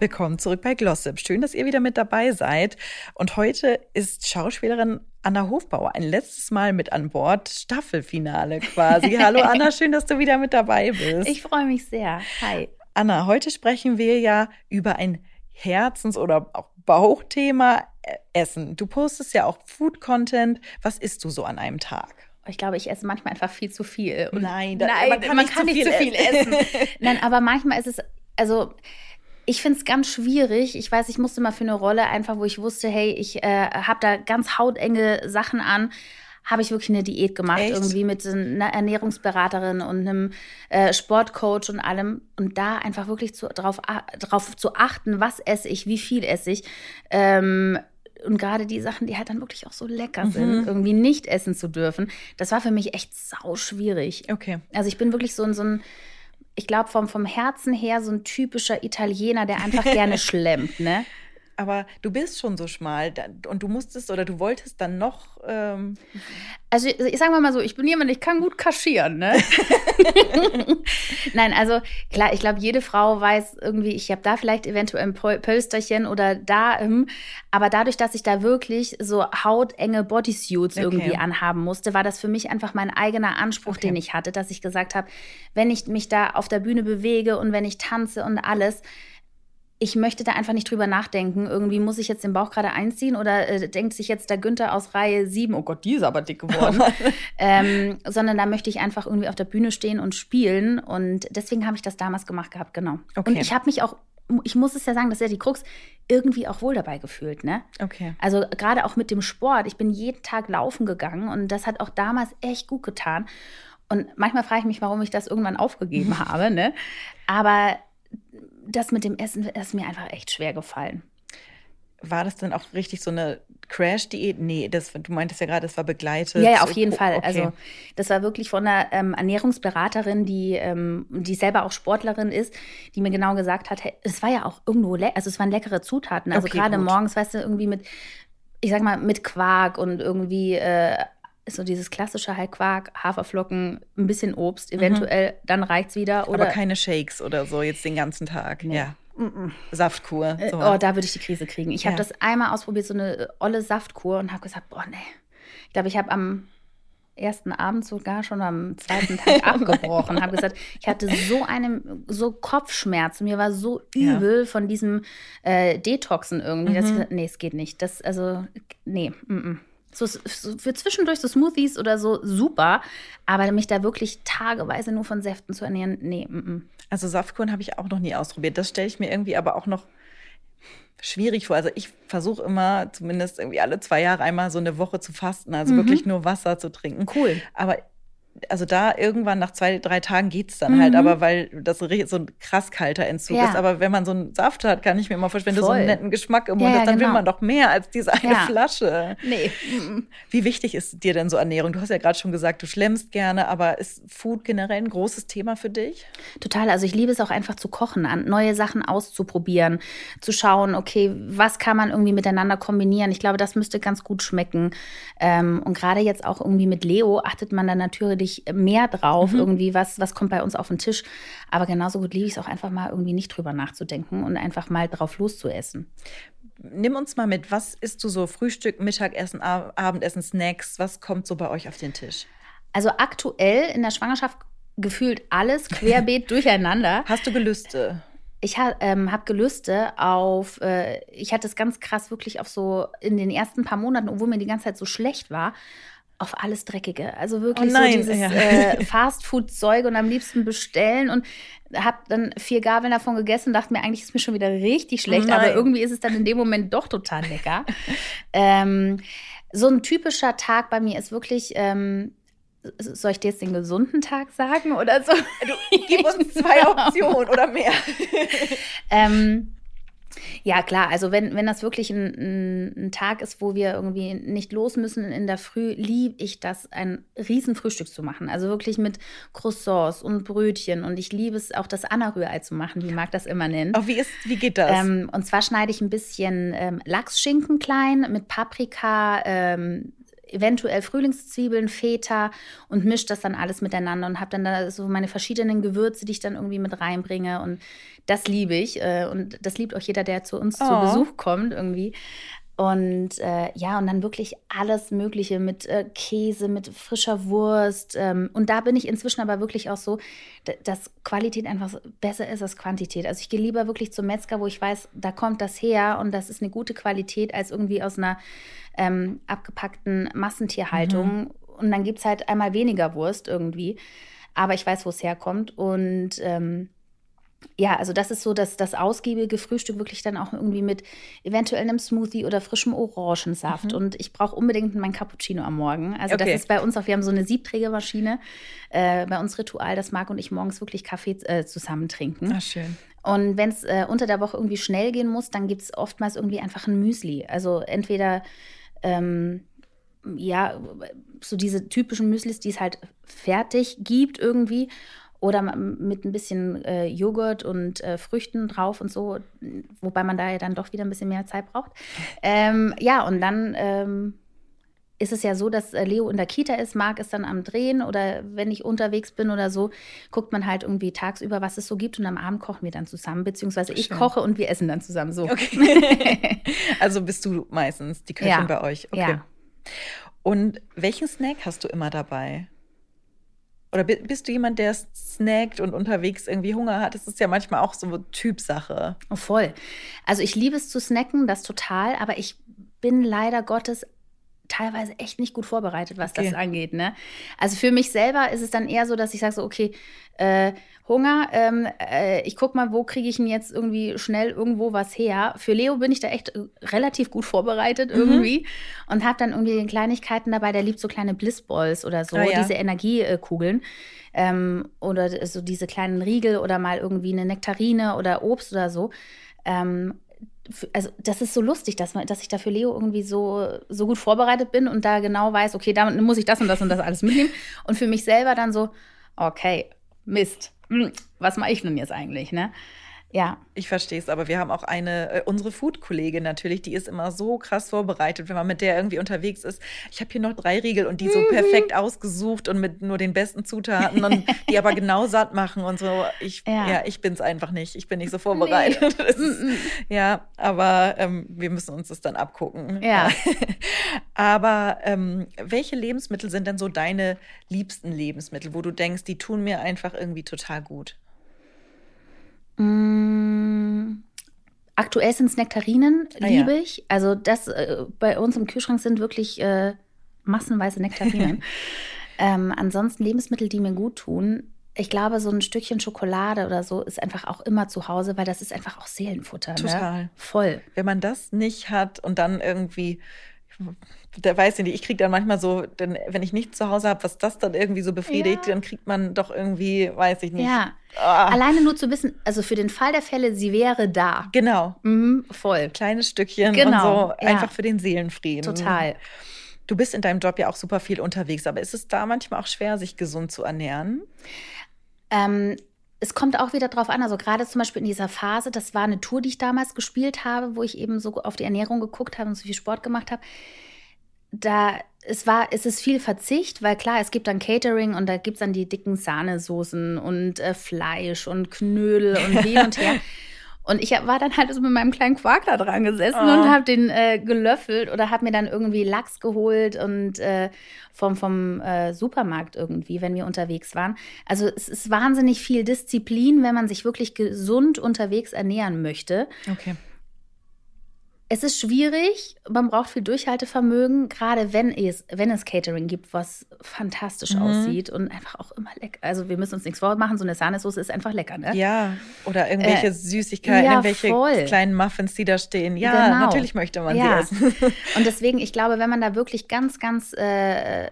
Willkommen zurück bei Glossip. Schön, dass ihr wieder mit dabei seid. Und heute ist Schauspielerin Anna Hofbauer ein letztes Mal mit an Bord. Staffelfinale quasi. Hallo Anna, schön, dass du wieder mit dabei bist. Ich freue mich sehr. Hi. Anna, heute sprechen wir ja über ein Herzens- oder auch Bauchthema äh, Essen. Du postest ja auch Food-Content. Was isst du so an einem Tag? Ich glaube, ich esse manchmal einfach viel zu viel. Und Nein, da, Nein man kann, man nicht, kann zu nicht viel zu viel essen. essen. Nein, aber manchmal ist es, also ich finde es ganz schwierig. Ich weiß, ich musste mal für eine Rolle einfach, wo ich wusste, hey, ich äh, habe da ganz hautenge Sachen an. Habe ich wirklich eine Diät gemacht, Echt? irgendwie mit einer Ernährungsberaterin und einem äh, Sportcoach und allem. Und da einfach wirklich zu, drauf, drauf zu achten, was esse ich, wie viel esse ich. Ähm, und gerade die Sachen, die halt dann wirklich auch so lecker sind, irgendwie nicht essen zu dürfen, das war für mich echt sau schwierig. Okay. Also ich bin wirklich so ein, so ein ich glaube, vom, vom Herzen her so ein typischer Italiener, der einfach gerne schlemmt, ne? Aber du bist schon so schmal und du musstest oder du wolltest dann noch. Ähm, Also ich, sage mal so, ich bin jemand, ich kann gut kaschieren, ne? Nein, also klar, ich glaube, jede Frau weiß irgendwie, ich habe da vielleicht eventuell ein Pölsterchen oder da, ähm, aber dadurch, dass ich da wirklich so hautenge Bodysuits Okay. irgendwie anhaben musste, war das für mich einfach mein eigener Anspruch, Okay. den ich hatte, dass ich gesagt habe, wenn ich mich da auf der Bühne bewege und wenn ich tanze und alles, ich möchte da einfach nicht drüber nachdenken. Irgendwie muss ich jetzt den Bauch gerade einziehen oder äh, denkt sich jetzt der Günther aus Reihe 7, oh Gott, die ist aber dick geworden. ähm, sondern da möchte ich einfach irgendwie auf der Bühne stehen und spielen. Und deswegen habe ich das damals gemacht gehabt, genau. Okay. Und ich habe mich auch, ich muss es ja sagen, das ist ja die Krux, irgendwie auch wohl dabei gefühlt, ne? okay. Also gerade auch mit dem Sport. Ich bin jeden Tag laufen gegangen und das hat auch damals echt gut getan. Und manchmal frage ich mich, warum ich das irgendwann aufgegeben habe, ne? Aber das mit dem Essen ist mir einfach echt schwer gefallen. War das dann auch richtig so eine Crash-Diät? Nee, das, du meintest ja gerade, das war begleitet. Ja, ja, auf jeden Oh, Fall. okay. Also das war wirklich von einer ähm, Ernährungsberaterin, die, ähm, die selber auch Sportlerin ist, die mir genau gesagt hat, hey, es war ja auch irgendwo, also es waren leckere Zutaten. Also Okay, gerade morgens, weißt du, irgendwie mit, ich sag mal, mit Quark und irgendwie äh, ist so dieses klassische halt Quark, Haferflocken, ein bisschen Obst, eventuell, dann reicht's wieder. Oder Mhm. Aber keine Shakes oder so jetzt den ganzen Tag. Nee. Ja. Saftkur. Äh, So. Oh, da würde ich die Krise kriegen. Ich habe Ja. das einmal ausprobiert, so eine äh, olle Saftkur und habe gesagt, boah, nee. Ich glaube, ich habe am ersten Abend sogar schon am zweiten Tag abgebrochen. habe gesagt, ich hatte so einen so Kopfschmerz. Mir war so Ja. übel von diesem äh, Detoxen irgendwie, dass ich gesagt, nee, es geht nicht. Das also nee, mm. So, so für zwischendurch so Smoothies oder so super, aber mich da wirklich tageweise nur von Säften zu ernähren, nee, mm, mm. Also Saftkuren habe ich auch noch nie ausprobiert. Das stelle ich mir irgendwie aber auch noch schwierig vor. Also ich versuche immer zumindest irgendwie alle zwei Jahre einmal so eine Woche zu fasten, also wirklich nur Wasser zu trinken. Mhm. Cool. Aber also da irgendwann nach zwei, drei Tagen geht's dann halt, Mhm. aber weil das so ein krass kalter Entzug Ja. ist. Aber wenn man so einen Saft hat, kann ich mir immer vorstellen, wenn du so einen Voll. netten Geschmack im Mund ja, hast, dann will genau. man doch mehr als diese eine Ja. Flasche. Nee. Wie wichtig ist dir denn so Ernährung? Du hast ja gerade schon gesagt, du schlemmst gerne, aber ist Food generell ein großes Thema für dich? Total. Also ich liebe es auch einfach zu kochen, an neue Sachen auszuprobieren, zu schauen, okay, was kann man irgendwie miteinander kombinieren. Ich glaube, das müsste ganz gut schmecken. Ähm, und gerade jetzt auch irgendwie mit Leo achtet man dann natürlich mehr drauf, irgendwie, was, was kommt bei uns auf den Tisch. Aber genauso gut liebe ich es auch einfach mal irgendwie nicht drüber nachzudenken und einfach mal drauf loszuessen. Nimm uns mal mit, was isst du so? Frühstück, Mittagessen, Ab- Abendessen, Snacks? Was kommt so bei euch auf den Tisch? Also aktuell in der Schwangerschaft gefühlt alles querbeet durcheinander. Hast du Gelüste? Ich ha, ähm, habe Gelüste auf, äh, ich hatte es ganz krass wirklich auf so in den ersten paar Monaten, obwohl mir die ganze Zeit so schlecht war, auf alles Dreckige. Also wirklich Oh nein, so dieses ja. äh, Fastfood-Zeug und am liebsten bestellen und habe dann vier Gabeln davon gegessen, dachte mir, eigentlich ist mir schon wieder richtig schlecht, Oh aber nein. irgendwie ist es dann in dem Moment doch total lecker. ähm, so ein typischer Tag bei mir ist wirklich, ähm, soll ich dir jetzt den gesunden Tag sagen oder so? Du, gib uns zwei Optionen oder mehr. Ähm, Ja, klar. Also wenn, wenn das wirklich ein, ein, ein, Tag ist, wo wir irgendwie nicht los müssen in der Früh, liebe ich das, ein Riesenfrühstück zu machen. Also wirklich mit Croissants und Brötchen. Und ich liebe es auch, das Anna-Rührei zu machen, wie Marc das immer nennt. Oh, wie, ist, wie geht das? Ähm, und zwar schneide ich ein bisschen ähm, Lachsschinken klein mit Paprika, ähm, eventuell Frühlingszwiebeln, Feta und mische das dann alles miteinander und habe dann da so meine verschiedenen Gewürze, die ich dann irgendwie mit reinbringe und das liebe ich äh, und das liebt auch jeder, der zu uns oh. zu Besuch kommt irgendwie. Und äh, ja, und dann wirklich alles Mögliche mit äh, Käse, mit frischer Wurst. Ähm, und da bin ich inzwischen aber wirklich auch so, dass Qualität einfach besser ist als Quantität. Also ich gehe lieber wirklich zum Metzger, wo ich weiß, da kommt das her und das ist eine gute Qualität, als irgendwie aus einer ähm, abgepackten Massentierhaltung. Mhm. Und dann gibt es halt einmal weniger Wurst irgendwie. Aber ich weiß, wo es herkommt. Und ähm, ja, also das ist so, dass das ausgiebige Frühstück wirklich dann auch irgendwie mit eventuell einem Smoothie oder frischem Orangensaft. Mhm. Und ich brauche unbedingt mein Cappuccino am Morgen. Also okay. das ist bei uns auch, wir haben so eine Siebträgermaschine äh, bei uns Ritual, dass Marc und ich morgens wirklich Kaffee äh, zusammen trinken. Ach, schön. Und wenn es äh, unter der Woche irgendwie schnell gehen muss, dann gibt es oftmals irgendwie einfach ein Müsli. Also entweder ähm, ja, so diese typischen Müslis, die es halt fertig gibt irgendwie. Oder mit ein bisschen äh, Joghurt und äh, Früchten drauf und so, wobei man da ja dann doch wieder ein bisschen mehr Zeit braucht. Ähm, ja, und dann ähm, ist es ja so, dass äh, Leo in der Kita ist, Marc ist dann am Drehen oder wenn ich unterwegs bin oder so, guckt man halt irgendwie tagsüber, was es so gibt und am Abend kochen wir dann zusammen, beziehungsweise ich Schön. koche und wir essen dann zusammen so. Okay. also bist du meistens die Köchin ja. bei euch. Okay. Ja. Und welchen Snack hast du immer dabei? Oder bist du jemand, der snackt und unterwegs irgendwie Hunger hat? Das ist ja manchmal auch so Typsache. Oh, voll. Also ich liebe es zu snacken, das total, aber ich bin leider Gottes teilweise echt nicht gut vorbereitet, was okay. das angeht. Ne? Also für mich selber ist es dann eher so, dass ich sage so, okay, äh, Hunger, ähm, äh, ich guck mal, wo kriege ich denn jetzt irgendwie schnell irgendwo was her. Für Leo bin ich da echt äh, relativ gut vorbereitet mhm. irgendwie und habe dann irgendwie Kleinigkeiten dabei, der liebt so kleine Blissballs oder so, oh, ja. diese Energiekugeln. Ähm, oder so diese kleinen Riegel oder mal irgendwie eine Nektarine oder Obst oder so. Ähm, also das ist so lustig, dass, man, dass ich da für Leo irgendwie so, so gut vorbereitet bin und da genau weiß, okay, damit muss ich das und das und das alles mitnehmen. Und für mich selber dann so, okay, Mist, hm, was mache ich denn jetzt eigentlich, ne? Ja. Ich verstehe es, aber wir haben auch eine, äh, unsere Food-Kollegin natürlich, die ist immer so krass vorbereitet, wenn man mit der irgendwie unterwegs ist. Ich habe hier noch drei Riegel und die so mhm. perfekt ausgesucht und mit nur den besten Zutaten und die aber genau satt machen und so. Ich, ja, ja ich bin es einfach nicht. Ich bin nicht so vorbereitet. Nee. Ist, ja, aber ähm, wir müssen uns das dann abgucken. Ja. aber ähm, welche Lebensmittel sind denn so deine liebsten Lebensmittel, wo du denkst, die tun mir einfach irgendwie total gut? Mm, aktuell sind es Nektarinen, ah, liebe ja. ich. Also das äh, bei uns im Kühlschrank sind wirklich äh, massenweise Nektarinen. ähm, ansonsten Lebensmittel, die mir gut tun. Ich glaube, so ein Stückchen Schokolade oder so ist einfach auch immer zu Hause, weil das ist einfach auch Seelenfutter. Ne? Total. Ne? Voll. Wenn man das nicht hat und dann irgendwie da weiß ich nicht, ich kriege dann manchmal so, denn wenn ich nichts zu Hause habe, was das dann irgendwie so befriedigt, ja. dann kriegt man doch irgendwie, weiß ich nicht. Ja. Ah. Alleine nur zu wissen, also für den Fall der Fälle, sie wäre da. Genau. Mhm, voll. Kleines Stückchen genau. und so, ja. einfach für den Seelenfrieden. Total. Du bist in deinem Job ja auch super viel unterwegs, aber ist es da manchmal auch schwer, sich gesund zu ernähren? Ähm, es kommt auch wieder drauf an, also gerade zum Beispiel in dieser Phase, das war eine Tour, die ich damals gespielt habe, wo ich eben so auf die Ernährung geguckt habe und so viel Sport gemacht habe. Da es war, es ist viel Verzicht, weil klar, es gibt dann Catering und da gibt es dann die dicken Sahnesoßen und äh, Fleisch und Knödel und hin und her. Und ich war dann halt so mit meinem kleinen Quark da dran gesessen oh. und habe den äh, gelöffelt oder habe mir dann irgendwie Lachs geholt und äh, vom, vom äh, Supermarkt irgendwie, wenn wir unterwegs waren. Also es ist wahnsinnig viel Disziplin, wenn man sich wirklich gesund unterwegs ernähren möchte. Okay es ist schwierig, man braucht viel Durchhaltevermögen, gerade wenn es, wenn es Catering gibt, was fantastisch mhm. aussieht und einfach auch immer lecker. Also wir müssen uns nichts vormachen, so eine Sahnesoße ist einfach lecker, ne? Ja, oder irgendwelche äh, Süßigkeiten, ja, irgendwelche voll. kleinen Muffins, die da stehen. Ja, genau. natürlich möchte man ja. sie essen. und deswegen, ich glaube, wenn man da wirklich ganz, ganz äh,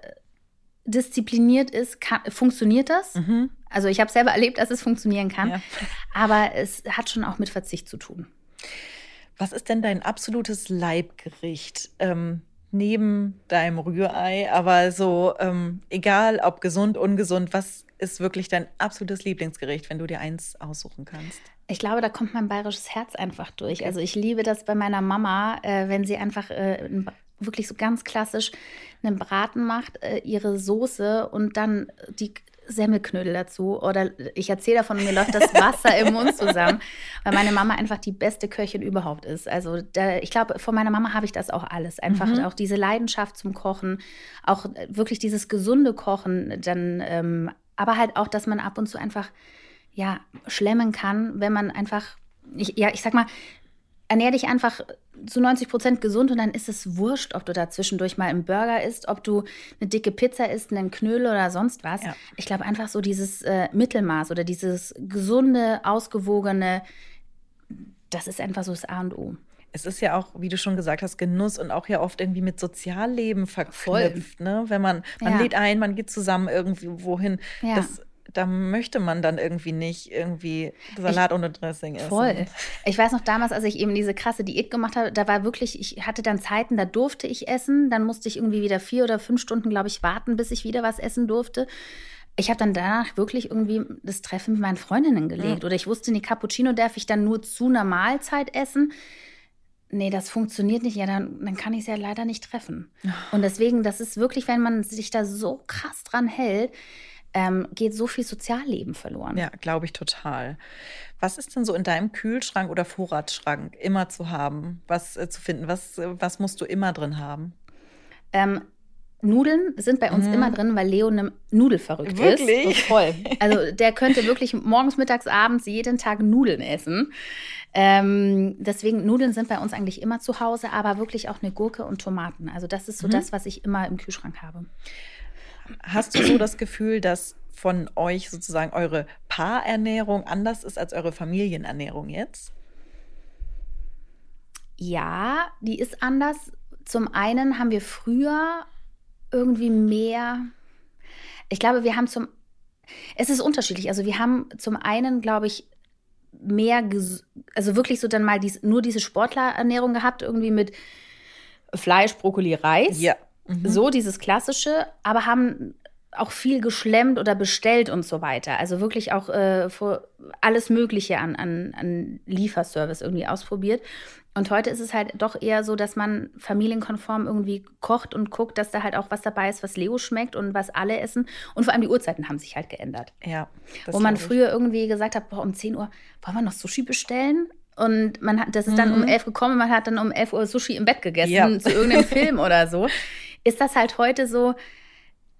diszipliniert ist, kann, funktioniert das. Mhm. Also ich habe selber erlebt, dass es funktionieren kann, ja. aber es hat schon auch mit Verzicht zu tun. Was ist denn dein absolutes Leibgericht? Ähm, neben deinem Rührei, aber so, ähm, egal ob gesund, ungesund, was ist wirklich dein absolutes Lieblingsgericht, wenn du dir eins aussuchen kannst? Ich glaube, da kommt mein bayerisches Herz einfach durch. Also ich liebe das bei meiner Mama, äh, wenn sie einfach äh, wirklich so ganz klassisch einen Braten macht, äh, ihre Soße und dann die Semmelknödel dazu. Oder ich erzähle davon, mir läuft das Wasser im Mund zusammen, weil meine Mama einfach die beste Köchin überhaupt ist. Also da, ich glaube, von meiner Mama habe ich das auch alles. Einfach mhm. auch diese Leidenschaft zum Kochen, auch wirklich dieses gesunde Kochen, dann, ähm, aber halt auch, dass man ab und zu einfach ja schlemmen kann, wenn man einfach, ich, ja, ich sag mal, ernähr dich einfach zu 90 Prozent gesund und dann ist es wurscht, ob du da zwischendurch mal einen Burger isst, ob du eine dicke Pizza isst, einen Knödel oder sonst was. Ja. Ich glaube einfach so dieses äh, Mittelmaß oder dieses gesunde, ausgewogene, das ist einfach so das A und O. Es ist ja auch, wie du schon gesagt hast, Genuss und auch ja oft irgendwie mit Sozialleben verknüpft. Ne? Wenn man, man ja. lädt ein, man geht zusammen irgendwie wohin. Ja. Das da möchte man dann irgendwie nicht irgendwie Salat ich, ohne Dressing essen. Voll. Ich weiß noch damals, als ich eben diese krasse Diät gemacht habe, da war wirklich, ich hatte dann Zeiten, da durfte ich essen, dann musste ich irgendwie wieder vier oder fünf Stunden, glaube ich, warten, bis ich wieder was essen durfte. Ich habe dann danach wirklich irgendwie das Treffen mit meinen Freundinnen gelegt. Mhm. Oder ich wusste, nee, Cappuccino darf ich dann nur zu einer Mahlzeit essen nee, das funktioniert nicht, ja, dann, dann kann ich es ja leider nicht treffen. Und deswegen, das ist wirklich, wenn man sich da so krass dran hält, ähm, geht so viel Sozialleben verloren. Ja, glaube ich total. Was ist denn so in deinem Kühlschrank oder Vorratsschrank immer zu haben, was äh, zu finden? Was, äh, was musst du immer drin haben? Ähm, Nudeln sind bei uns mhm. immer drin, weil Leo eine Nudelverrückt wirklich? ist. voll. Also der könnte wirklich morgens, mittags, abends jeden Tag Nudeln essen. Ähm, deswegen Nudeln sind bei uns eigentlich immer zu Hause, aber wirklich auch eine Gurke und Tomaten. Also das ist so mhm. das, was ich immer im Kühlschrank habe. Hast du so das Gefühl, dass von euch sozusagen eure Paarernährung anders ist als eure Familienernährung jetzt? Ja, die ist anders. Zum einen haben wir früher irgendwie mehr. Ich glaube, wir haben zum. Es ist unterschiedlich. Also wir haben zum einen, glaube ich, mehr, also wirklich so dann mal dies, nur diese Sportlerernährung gehabt, irgendwie mit Fleisch, Brokkoli, Reis. Ja. Mhm. So dieses klassische, aber haben auch viel geschlemmt oder bestellt und so weiter. Also wirklich auch äh, alles Mögliche an, an, an Lieferservice irgendwie ausprobiert. Und heute ist es halt doch eher so, dass man familienkonform irgendwie kocht und guckt, dass da halt auch was dabei ist, was Leo schmeckt und was alle essen. Und vor allem die Uhrzeiten haben sich halt geändert. Ja. Wo man früher irgendwie gesagt hat, boah, um 10 Uhr wollen wir noch Sushi bestellen? Und man hat, das ist dann mhm. um 11 gekommen, man hat dann um 11 Uhr Sushi im Bett gegessen, ja. zu irgendeinem Film oder so. Ist das halt heute so,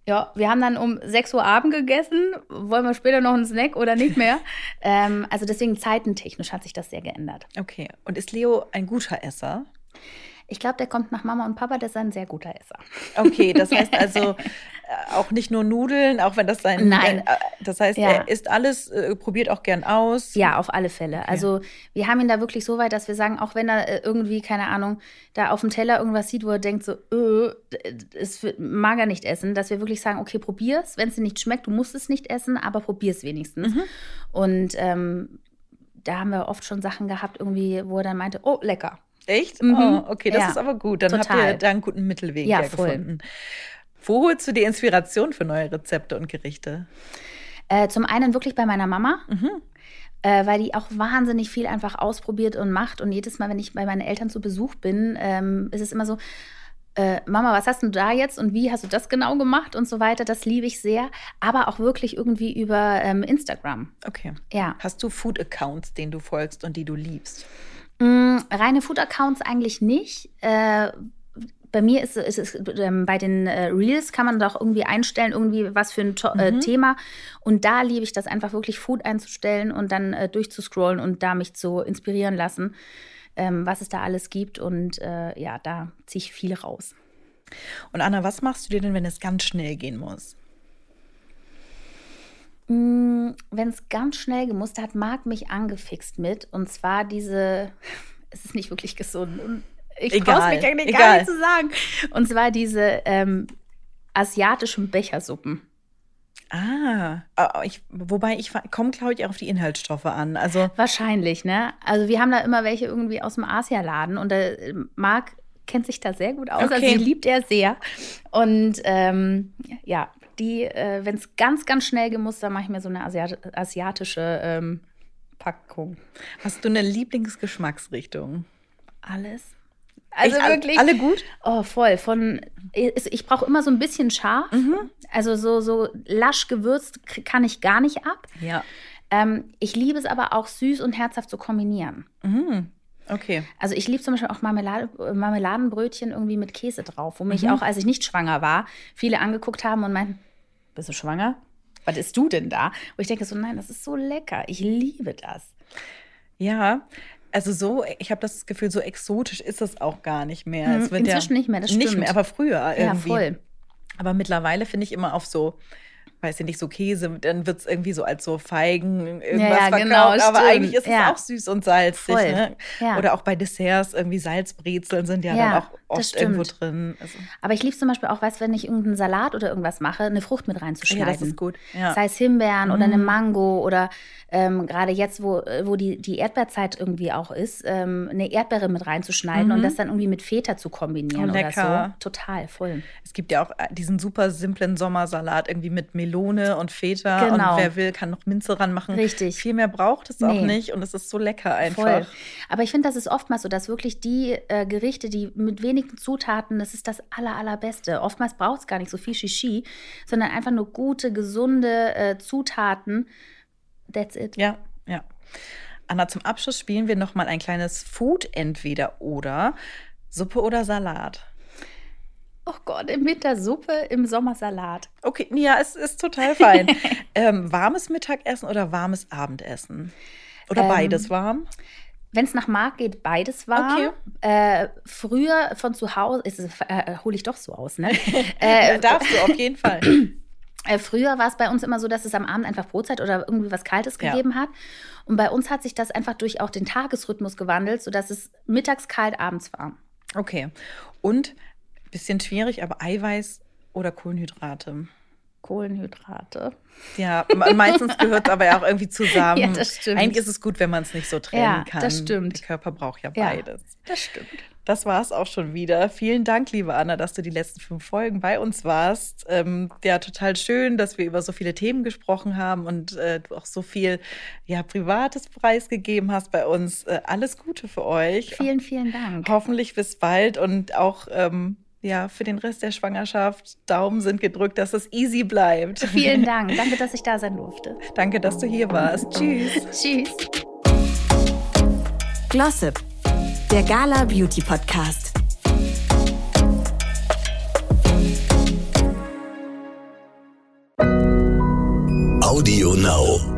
ja, wir haben dann um 6 Uhr Abend gegessen. Wollen wir später noch einen Snack oder nicht mehr? ähm, also deswegen zeitentechnisch hat sich das sehr geändert. Okay. Und ist Leo ein guter Esser? Ich glaube, der kommt nach Mama und Papa, der ist ein sehr guter Esser. Okay, das heißt also auch nicht nur Nudeln, auch wenn das sein. Nein. Äh, das heißt, ja. er isst alles, äh, probiert auch gern aus. Ja, auf alle Fälle. Also wir haben ihn da wirklich so weit, dass wir sagen, auch wenn er irgendwie, keine Ahnung, da auf dem Teller irgendwas sieht, wo er denkt, so, äh, es mag er nicht essen, dass wir wirklich sagen, okay, probier's. Wenn es dir nicht schmeckt, du musst es nicht essen, aber probier's wenigstens. Mhm. Und ähm, da haben wir oft schon Sachen gehabt, irgendwie, wo er dann meinte, oh, lecker. Echt? Mhm. Oh, okay, das ja. ist aber gut. Dann Total. habt ihr da einen guten Mittelweg ja, gefunden. Wo holst du die Inspiration für neue Rezepte und Gerichte? Äh, zum einen wirklich bei meiner Mama. Mhm. Äh, weil die auch wahnsinnig viel einfach ausprobiert und macht. Und jedes Mal, wenn ich bei meinen Eltern zu Besuch bin, ähm, ist es immer so, äh, Mama, was hast du da jetzt und wie hast du das genau gemacht und so weiter. Das liebe ich sehr, aber auch wirklich irgendwie über ähm, Instagram. Okay. Ja. Hast du Food-Accounts, denen du folgst und die du liebst? Mm, reine Food-Accounts eigentlich nicht. Äh, bei mir ist, es ähm, bei den äh, Reels kann man doch irgendwie einstellen, irgendwie was für ein äh, mhm. Thema. Und da liebe ich das einfach wirklich Food einzustellen und dann äh, durchzuscrollen und da mich zu inspirieren lassen, ähm, was es da alles gibt. Und äh, ja, da ziehe ich viel raus. Und Anna, was machst du dir denn, wenn es ganz schnell gehen muss? Mm, wenn es ganz schnell gemusst hat, Marc mich angefixt mit. Und zwar diese, es ist nicht wirklich gesund. Ich traue mich eigentlich gar nicht zu sagen. Und zwar diese ähm, asiatischen Bechersuppen. Ah, ah, ich, wobei ich komme, glaube ich, auf die Inhaltsstoffe an. Also Wahrscheinlich, ne? Also wir haben da immer welche irgendwie aus dem Asialaden und der Marc kennt sich da sehr gut aus. Also Okay. die liebt er sehr. Und ähm, ja, die, äh, wenn es ganz, ganz schnell gehen muss, dann mache ich mir so eine Asiat asiatische ähm, Packung. hast du eine Lieblingsgeschmacksrichtung? Alles. Also Echt, wirklich. Alle gut? Oh, voll. Von ich, brauche immer so ein bisschen scharf. Mhm. Also so, so lasch gewürzt kann ich gar nicht ab. Ja. Ähm, ich liebe es aber auch süß und herzhaft zu kombinieren. Mhm. Okay. Also ich liebe zum Beispiel auch Marmelade, Marmeladenbrötchen irgendwie mit Käse drauf, wo mich Mhm. auch, als ich nicht schwanger war, viele angeguckt haben und meinten, bist du schwanger? Was isst du denn da? Wo ich denke so, nein, das ist so lecker. Ich liebe das. Ja, also so, ich habe das Gefühl, so exotisch ist es auch gar nicht mehr. Es wird inzwischen nicht mehr, das Nicht stimmt. mehr, aber früher Ja, irgendwie. voll. Aber mittlerweile finde ich immer auf so, weiß ich nicht, so Käse, dann wird es irgendwie so als so Feigen irgendwas Ja, ja, verkauft. genau, aber stimmt. eigentlich ist es Ja. auch süß und salzig. Ne? Ja. Oder auch bei Desserts, irgendwie Salzbrezeln sind ja, Ja, dann auch oft irgendwo drin. Also, Aber ich liebe zum Beispiel auch, weißt, wenn ich irgendeinen Salat oder irgendwas mache, eine Frucht mit ja, reinzuschneiden. das ist gut. Ja. Sei es Himbeeren oder eine Mm. Mango oder ähm, gerade jetzt, wo, wo die, die Erdbeerzeit irgendwie auch ist, ähm, eine Erdbeere mit reinzuschneiden und das dann irgendwie mit Feta zu kombinieren Oh, oder lecker. so. Total, voll. Es gibt ja auch äh, diesen super simplen Sommersalat irgendwie mit Melone und Feta. Genau. Und wer will, kann noch Minze ranmachen. Richtig. Viel mehr braucht es auch Nee. nicht. Und es ist so lecker einfach. Voll. Aber ich finde, das ist oftmals so, dass wirklich die äh, Gerichte, die mit wenigen Zutaten, das ist das aller, allerbeste. Oftmals braucht es gar nicht so viel Shishi, sondern einfach nur gute, gesunde äh, Zutaten. That's it. Ja, ja. Anna, zum Abschluss spielen wir noch mal ein kleines Food entweder oder Suppe oder Salat. Oh Gott, im Winter Suppe, im Sommer Salat. Okay, ja, es ist total fein. ähm, warmes Mittagessen oder warmes Abendessen? Oder Ähm, beides warm? Wenn es nach Marc geht, beides warm. Äh, früher von zu Hause, ist es, äh, hole ich doch so aus, ne? äh, ja, darfst du auf jeden Fall. Äh, früher war es bei uns immer so, dass es am Abend einfach Brotzeit oder irgendwie was Kaltes Ja. gegeben hat. Und bei uns hat sich das einfach durch auch den Tagesrhythmus gewandelt, sodass es mittags kalt, abends warm. Okay. Und bisschen schwierig, aber Eiweiß oder Kohlenhydrate? Kohlenhydrate. Ja, me- meistens gehört es aber ja auch irgendwie zusammen. Ja, das stimmt. Eigentlich ist es gut, wenn man es nicht so trennen Ja, kann. das stimmt. Der Körper braucht ja Ja. beides. Das stimmt. Das war es auch schon wieder. Vielen Dank, liebe Anna, dass du die letzten fünf Folgen bei uns warst. Ähm, ja, total schön, dass wir über so viele Themen gesprochen haben und äh, du auch so viel ja, Privates preisgegeben hast bei uns. Äh, alles Gute für euch. Vielen, vielen Dank. Hoffentlich bis bald und auch ähm, ja, für den Rest der Schwangerschaft. Daumen sind gedrückt, dass es easy bleibt. Vielen Dank. Danke, dass ich da sein durfte. Danke, dass du hier warst. Tschüss. Tschüss. Glossip, der Gala Beauty Podcast. Audio Now.